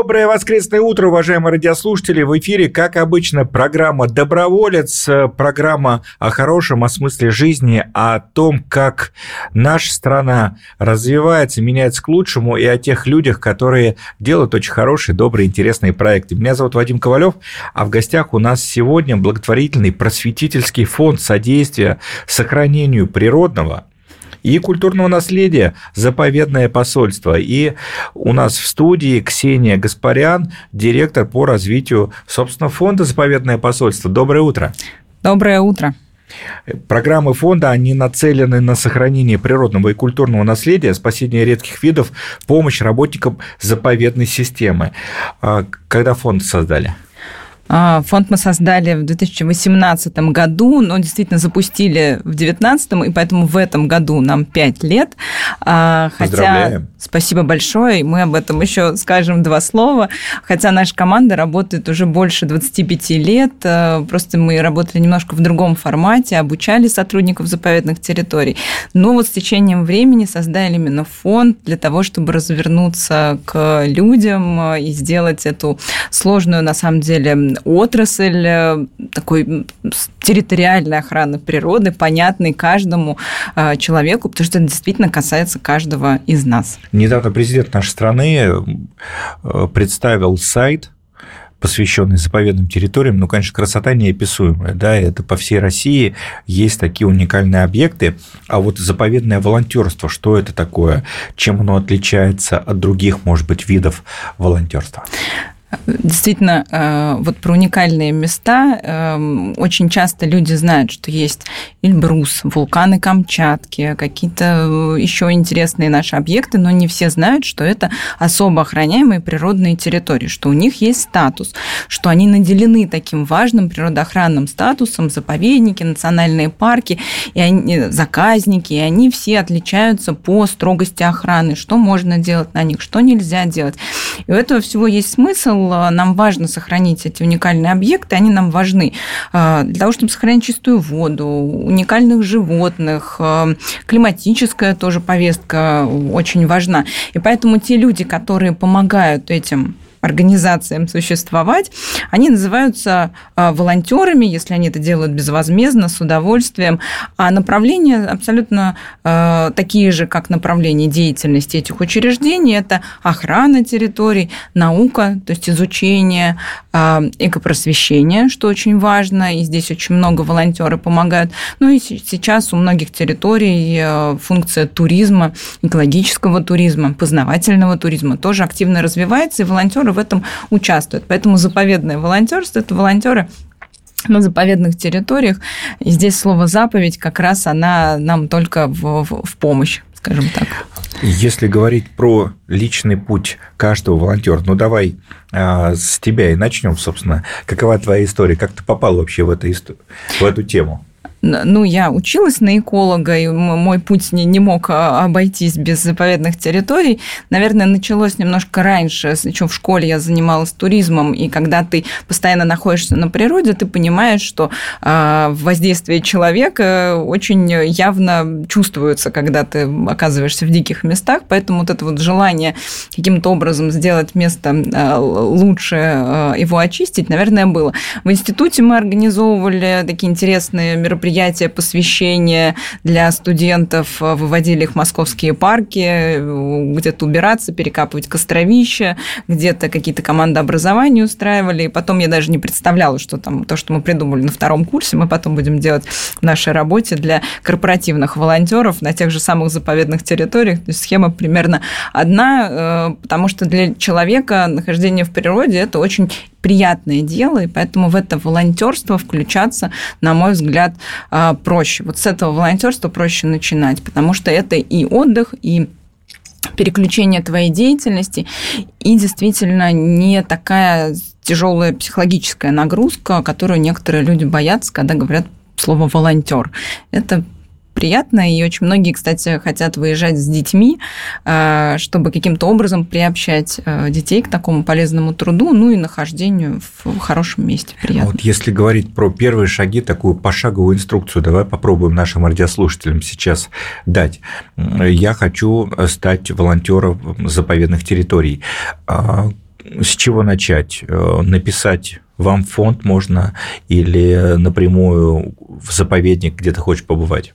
Доброе воскресное утро, уважаемые радиослушатели. В эфире, как обычно, программа «Доброволец», программа о хорошем, о смысле жизни, о том, как наша страна развивается, меняется к лучшему, и о тех людях, которые делают очень хорошие, добрые, интересные проекты. Меня зовут Вадим Ковалев, а в гостях у нас сегодня благотворительный просветительский фонд содействия сохранению природного, и культурного наследия «Заповедное посольство». И у нас в студии Ксения Гаспарян, директор по развитию, собственно, фонда «Заповедное посольство». Доброе утро. Доброе утро. Программы фонда, они нацелены на сохранение природного и культурного наследия, спасение редких видов, помощь работникам заповедной системы. А когда фонд создали? А, фонд мы создали в 2018 году, но действительно запустили в 2019, и поэтому в этом году нам 5 лет. А, хотя, спасибо большое, и мы об этом еще скажем два слова. Хотя наша команда работает уже больше 25 лет, а, просто мы работали немножко в другом формате, обучали сотрудников заповедных территорий. Но вот с течением времени создали именно фонд для того, чтобы развернуться к людям и сделать эту сложную, на самом деле, отрасль э, такой территориальной охраны природы, понятной каждому э, человеку, потому что это действительно касается каждого из нас. Недавно президент нашей страны э, представил сайт посвященный заповедным территориям, ну, конечно, красота неописуемая, да, это по всей России есть такие уникальные объекты, а вот заповедное волонтерство, что это такое, чем оно отличается от других, может быть, видов волонтерства? Действительно, э, вот про уникальные места эм, очень часто люди знают, что есть Эльбрус, вулканы Камчатки, какие-то э, еще интересные наши объекты, но не все знают, что это особо охраняемые природные территории, что у них есть статус, что они наделены таким важным природоохранным статусом, заповедники, национальные парки, и они, э, заказники, и они все отличаются по строгости охраны, что можно делать на них, что нельзя делать. И у этого всего есть смысл, Э, нам важно сохранить эти уникальные объекты, они нам важны э, для того, чтобы сохранить чистую воду, уникальных животных, э, климатическая тоже повестка очень важна. И поэтому те люди, которые помогают этим организациям существовать, они называются а, волонтерами, если они это делают безвозмездно, с удовольствием. А направления абсолютно а, такие же, как направления деятельности этих учреждений. Это охрана территорий, наука, то есть изучение, а, экопросвещение, что очень важно, и здесь очень много волонтеры помогают. Ну и сейчас у многих территорий функция туризма, экологического туризма, познавательного туризма тоже активно развивается, и волонтеры волонтеры в этом участвуют. Поэтому заповедное волонтерство – это волонтеры, на заповедных территориях. И здесь слово заповедь как раз она нам только в, в, в помощь, скажем так. Если говорить про личный путь каждого волонтера, ну давай а, с тебя и начнем, собственно. Какова твоя история? Как ты попал вообще в эту, в эту тему? Ну, я училась на эколога, и мой путь не, не мог а, обойтись без заповедных территорий. Наверное, началось немножко раньше. Еще в школе я занималась туризмом, и когда ты постоянно находишься на природе, ты понимаешь, что а, воздействие человека очень явно чувствуется, когда ты оказываешься в диких местах. Поэтому вот это вот желание каким-то образом сделать место а, лучше, его очистить, наверное, было. В институте мы организовывали такие интересные мероприятия, мероприятия, посвящения для студентов, э, выводили их в московские парки, э, где-то убираться, перекапывать костровища, где-то какие-то команды образования устраивали. И потом я даже не представляла, что там то, что мы придумали на втором курсе, мы потом будем делать в нашей работе для корпоративных волонтеров на тех же самых заповедных территориях. То есть схема примерно одна, э, потому что для человека нахождение в природе – это очень приятное дело, и поэтому в это волонтерство включаться, на мой взгляд, проще. Вот с этого волонтерства проще начинать, потому что это и отдых, и переключение твоей деятельности, и действительно не такая тяжелая психологическая нагрузка, которую некоторые люди боятся, когда говорят слово волонтер. Это приятно, и очень многие, кстати, хотят выезжать с детьми, э, чтобы каким-то образом приобщать э, детей к такому полезному труду, ну и нахождению в хорошем месте. Приятно. Вот если говорить про первые шаги, такую пошаговую инструкцию, давай попробуем нашим радиослушателям сейчас дать. Я хочу стать волонтером заповедных территорий. А с чего начать? Э, написать вам фонд можно или напрямую в заповедник, где ты хочешь побывать?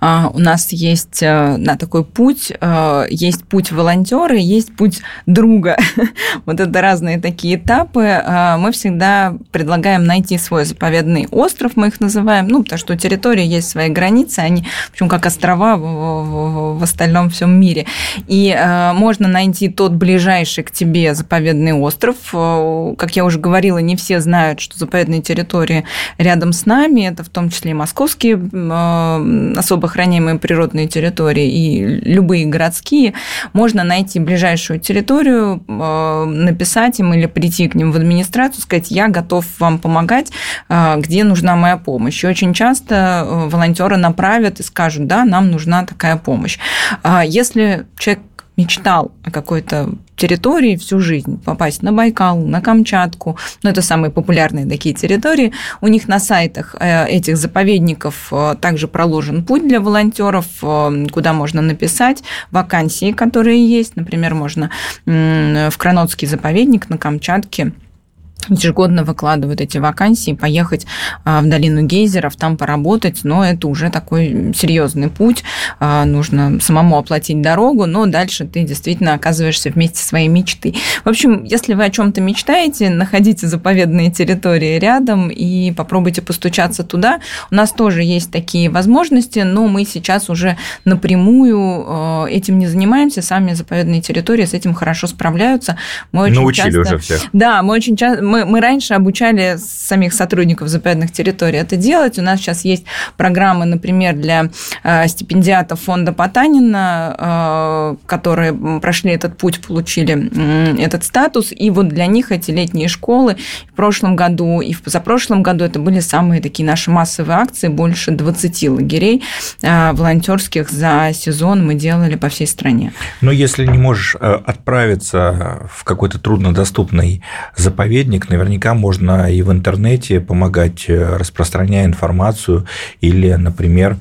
у нас есть э, на такой путь, э, есть путь волонтера, есть путь друга. вот это разные такие этапы. А, мы всегда предлагаем найти свой заповедный остров, мы их называем, ну, потому что у территории есть свои границы, они, в общем, как острова в, в остальном всем мире. И э, можно найти тот ближайший к тебе заповедный остров. Как я уже говорила, не все знают, что заповедные территории рядом с нами, это в том числе и московские особо охраняемые природные территории и любые городские, можно найти ближайшую территорию, э, написать им или прийти к ним в администрацию, сказать, я готов вам помогать, э, где нужна моя помощь. И очень часто э, волонтеры направят и скажут, да, нам нужна такая помощь. А если человек мечтал о какой-то территории всю жизнь, попасть на Байкал, на Камчатку, ну, это самые популярные такие территории. У них на сайтах э, этих заповедников э, также проложен путь для волонтеров, э, куда можно написать вакансии, которые есть. Например, можно в Кранотский заповедник на Камчатке ежегодно выкладывают эти вакансии, поехать а, в долину гейзеров, там поработать, но это уже такой серьезный путь, а, нужно самому оплатить дорогу, но дальше ты действительно оказываешься вместе своей мечты. В общем, если вы о чем-то мечтаете, находите заповедные территории рядом и попробуйте постучаться туда. У нас тоже есть такие возможности, но мы сейчас уже напрямую а, этим не занимаемся, сами заповедные территории с этим хорошо справляются. Мы очень Научили часто... уже всех. Да, мы очень часто мы, мы раньше обучали самих сотрудников заповедных территорий это делать. У нас сейчас есть программы, например, для э, стипендиатов фонда Потанина, э, которые прошли этот путь, получили этот статус. И вот для них эти летние школы в прошлом году и в позапрошлом году это были самые такие наши массовые акции. Больше 20 лагерей э, волонтерских за сезон мы делали по всей стране. Но если не можешь отправиться в какой-то труднодоступный заповедник, денег, наверняка можно и в интернете помогать, э, распространяя информацию или, например,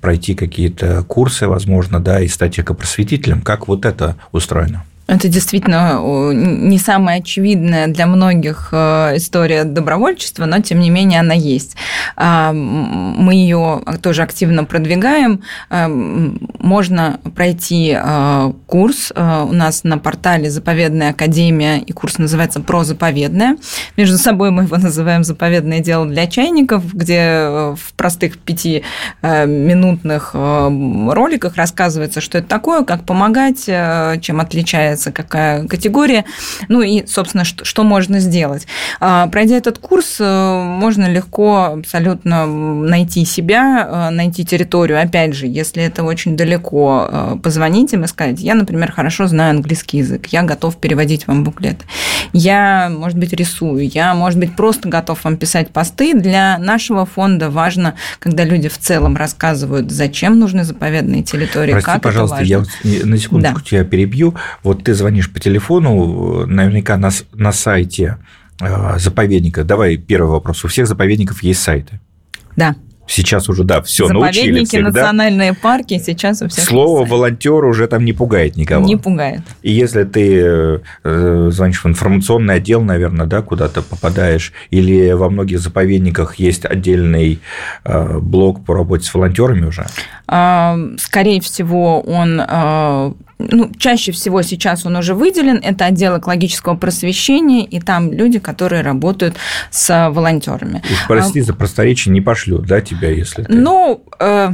пройти какие-то курсы, возможно, да, и стать экопросветителем. Как вот это устроено? Это действительно не самая очевидная для многих э, история добровольчества, но тем не менее она есть. А, мы ее тоже активно продвигаем. А, можно пройти э, курс э, у нас на портале «Заповедная академия», и курс называется «Про заповедное». Между собой мы его называем «Заповедное дело для чайников», где в простых пятиминутных роликах рассказывается, что это такое, как помогать, чем отличается называется, какая категория, ну и, собственно, что, что можно сделать. А, пройдя этот курс, э, можно легко абсолютно найти себя, э, найти территорию. Опять же, если это очень далеко, э, позвонить им и сказать, я, например, хорошо знаю английский язык, я готов переводить вам буклеты. Я, может быть, рисую, я, может быть, просто готов вам писать посты. Для нашего фонда важно, когда люди в целом рассказывают, зачем нужны заповедные территории, Прости, как пожалуйста, это важно. я на секундочку да. тебя перебью. Вот ты звонишь по телефону, наверняка на, на сайте э, заповедника. Давай первый вопрос. У всех заповедников есть сайты? Да. Сейчас уже, да, все научили всех, национальные да? парки, сейчас у всех Слово волонтер уже там не пугает никого. Не пугает. И если ты э, звонишь в информационный отдел, наверное, да, куда-то попадаешь, или во многих заповедниках есть отдельный э, блок по работе с волонтерами уже? Скорее всего, он э, ну, чаще всего сейчас он уже выделен, это отдел экологического просвещения, и там люди, которые работают с волонтерами. Прости за просторечие, не пошлют, да, тебя, если ты... Ну, э,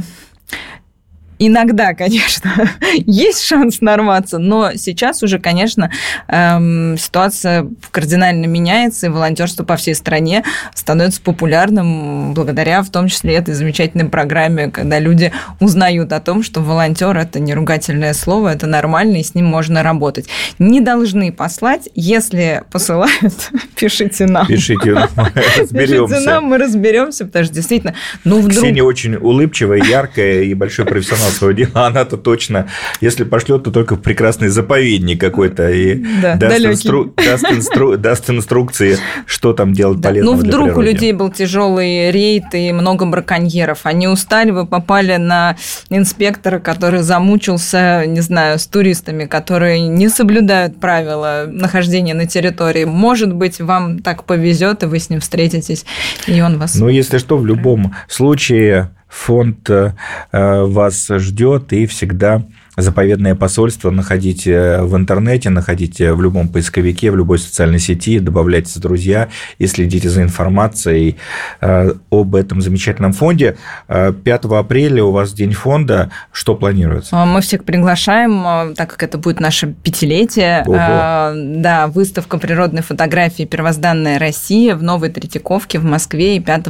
Иногда, конечно, есть шанс нарваться, но сейчас уже, конечно, эм, ситуация кардинально меняется, и волонтерство по всей стране становится популярным благодаря в том числе этой замечательной программе, когда люди узнают о том, что волонтер это не ругательное слово, это нормально, и с ним можно работать. Не должны послать, если посылают, пишите нам. Пишите нам, разберемся. Пишите нам, мы разберемся, потому что действительно, ну вдруг... Ксения очень улыбчивая, яркая и большой профессионал свое дело, она-то точно, если пошлет, то только в прекрасный заповедник какой-то и да, даст, инстру... даст, инстру... даст инструкции, что там делать да. полезного Ну, вдруг у людей был тяжелый рейд и много браконьеров. Они устали, вы попали на инспектора, который замучился, не знаю, с туристами, которые не соблюдают правила нахождения на территории. Может быть, вам так повезет, и вы с ним встретитесь, и он вас... Ну, если что, в любом случае фонд э, вас ждет и всегда заповедное посольство находите в интернете, находите в любом поисковике, в любой социальной сети, добавляйте в друзья и следите за информацией э, об этом замечательном фонде. 5 э, апреля у вас День фонда. Что планируется? Мы всех приглашаем, э, так как это будет наше пятилетие. Ого. Да, выставка природной фотографии «Первозданная Россия» в Новой Третьяковке в Москве. И 5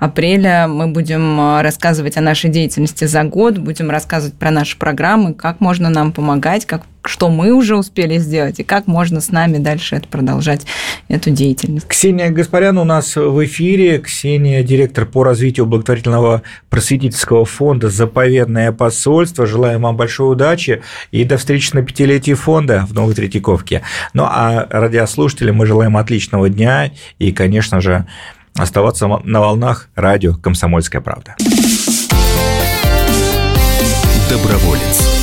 апреля мы будем рассказывать о нашей деятельности за год, будем рассказывать про наши программы, как можно нам помогать, как, что мы уже успели сделать, и как можно с нами дальше это продолжать, эту деятельность. Ксения Гаспарян у нас в эфире. Ксения, директор по развитию благотворительного просветительского фонда «Заповедное посольство». Желаем вам большой удачи и до встречи на пятилетии фонда в Новой Третьяковке. Ну, а радиослушателям мы желаем отличного дня и, конечно же, оставаться на волнах радио «Комсомольская правда». Доброволец.